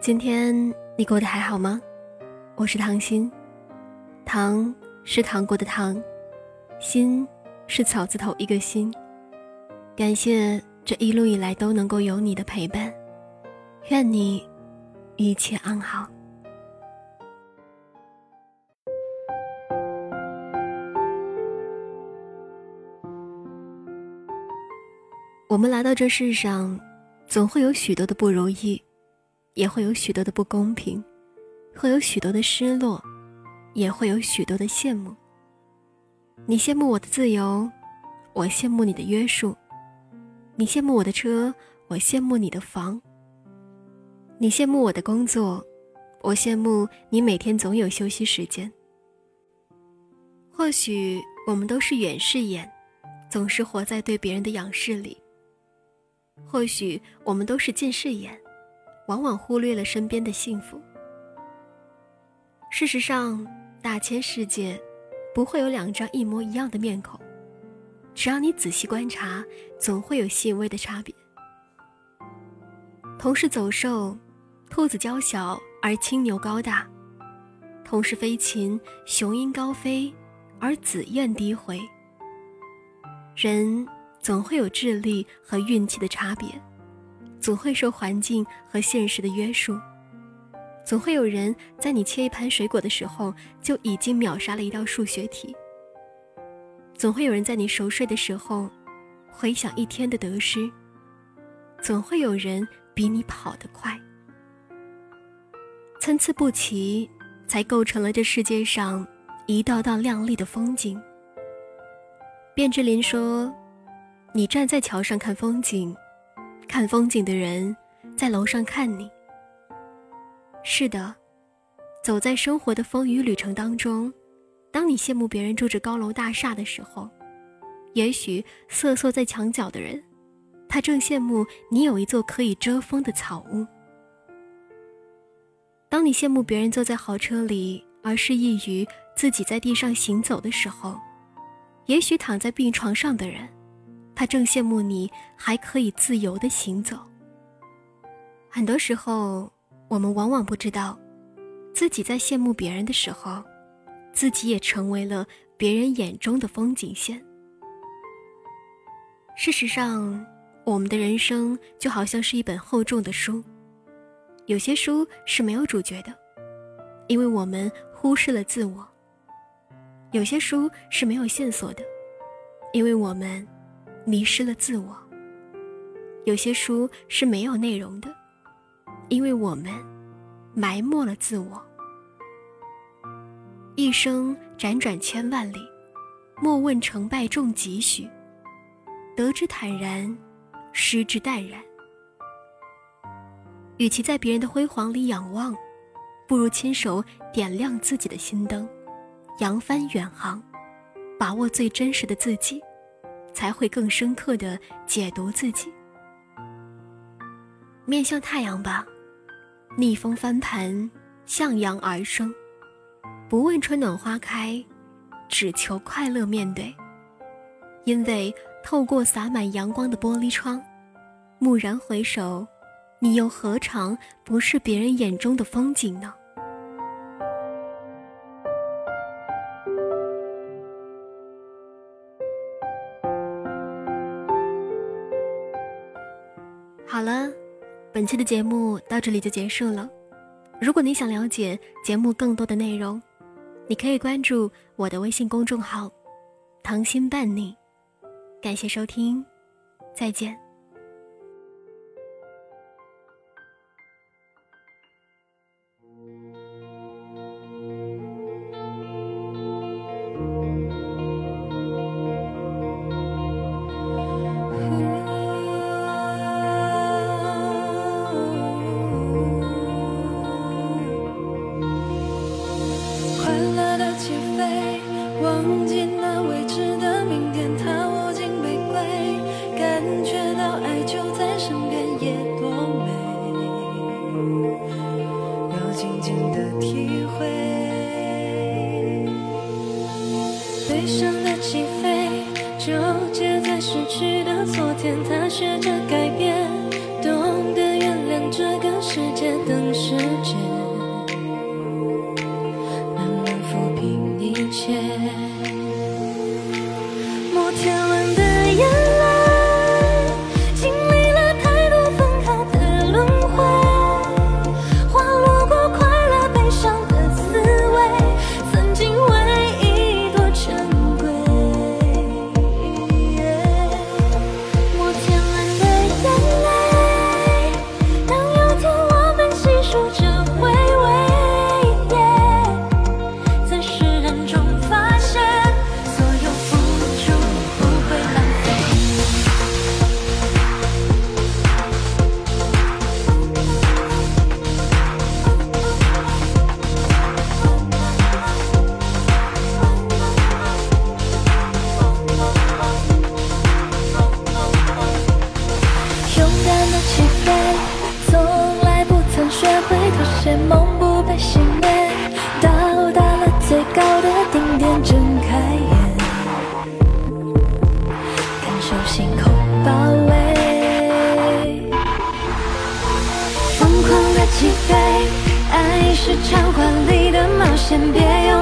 今天你过得还好吗？我是唐心，糖是糖果的糖，心是草字头一个心。感谢这一路以来都能够有你的陪伴，愿你一切安好。我们来到这世上，总会有许多的不如意，也会有许多的不公平，会有许多的失落，也会有许多的羡慕。你羡慕我的自由，我羡慕你的约束；你羡慕我的车，我羡慕你的房；你羡慕我的工作，我羡慕你每天总有休息时间。或许我们都是远视眼，总是活在对别人的仰视里。或许我们都是近视眼，往往忽略了身边的幸福。事实上，大千世界不会有两张一模一样的面孔，只要你仔细观察，总会有细微的差别。同是走兽，兔子娇小而青牛高大；同是飞禽，雄鹰高飞而紫燕低回。人。总会有智力和运气的差别，总会受环境和现实的约束，总会有人在你切一盘水果的时候就已经秒杀了一道数学题，总会有人在你熟睡的时候回想一天的得失，总会有人比你跑得快，参差不齐，才构成了这世界上一道道亮丽的风景。卞之琳说。你站在桥上看风景，看风景的人在楼上看你。是的，走在生活的风雨旅程当中，当你羡慕别人住着高楼大厦的时候，也许瑟缩在墙角的人，他正羡慕你有一座可以遮风的草屋。当你羡慕别人坐在豪车里，而失意于自己在地上行走的时候，也许躺在病床上的人。他正羡慕你还可以自由的行走。很多时候，我们往往不知道，自己在羡慕别人的时候，自己也成为了别人眼中的风景线。事实上，我们的人生就好像是一本厚重的书，有些书是没有主角的，因为我们忽视了自我；有些书是没有线索的，因为我们。迷失了自我。有些书是没有内容的，因为我们埋没了自我。一生辗转千万里，莫问成败重几许。得之坦然，失之淡然。与其在别人的辉煌里仰望，不如亲手点亮自己的心灯，扬帆远航，把握最真实的自己。才会更深刻的解读自己。面向太阳吧，逆风翻盘，向阳而生，不问春暖花开，只求快乐面对。因为透过洒满阳光的玻璃窗，蓦然回首，你又何尝不是别人眼中的风景呢？本期的节目到这里就结束了。如果你想了解节目更多的内容，你可以关注我的微信公众号“糖心伴你”。感谢收听，再见。纠结在失去的昨天，他学着改变，飞，从来不曾学会妥协，梦不被熄灭，到达了最高的顶点，睁开眼，感受星空包围，疯狂的起飞，爱是场华丽的冒险，别用。